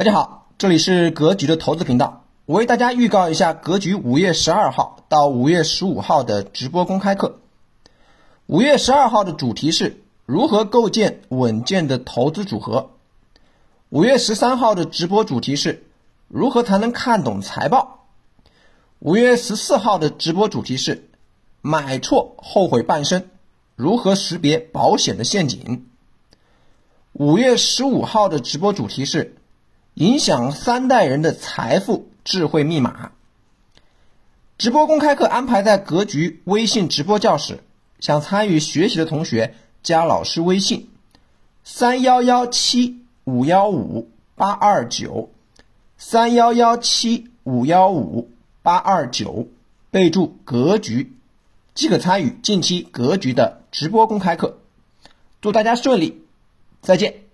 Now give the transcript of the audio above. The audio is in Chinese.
大家好，这里是格局的投资频道。我为大家预告一下格局五月十二号到五月十五号的直播公开课。五月十二号的主题是如何构建稳健的投资组合。五月十三号的直播主题是如何才能看懂财报。五月十四号的直播主题是买错后悔半生，如何识别保险的陷阱。五月十五号的直播主题是影响三代人的财富智慧密码。直播公开课安排在格局微信直播教室。想参与学习的同学，加老师微信：三幺幺七五幺五八二九，三幺幺七五幺五八二九，备注“格局”，即可参与近期格局的直播公开课。祝大家顺利，再见。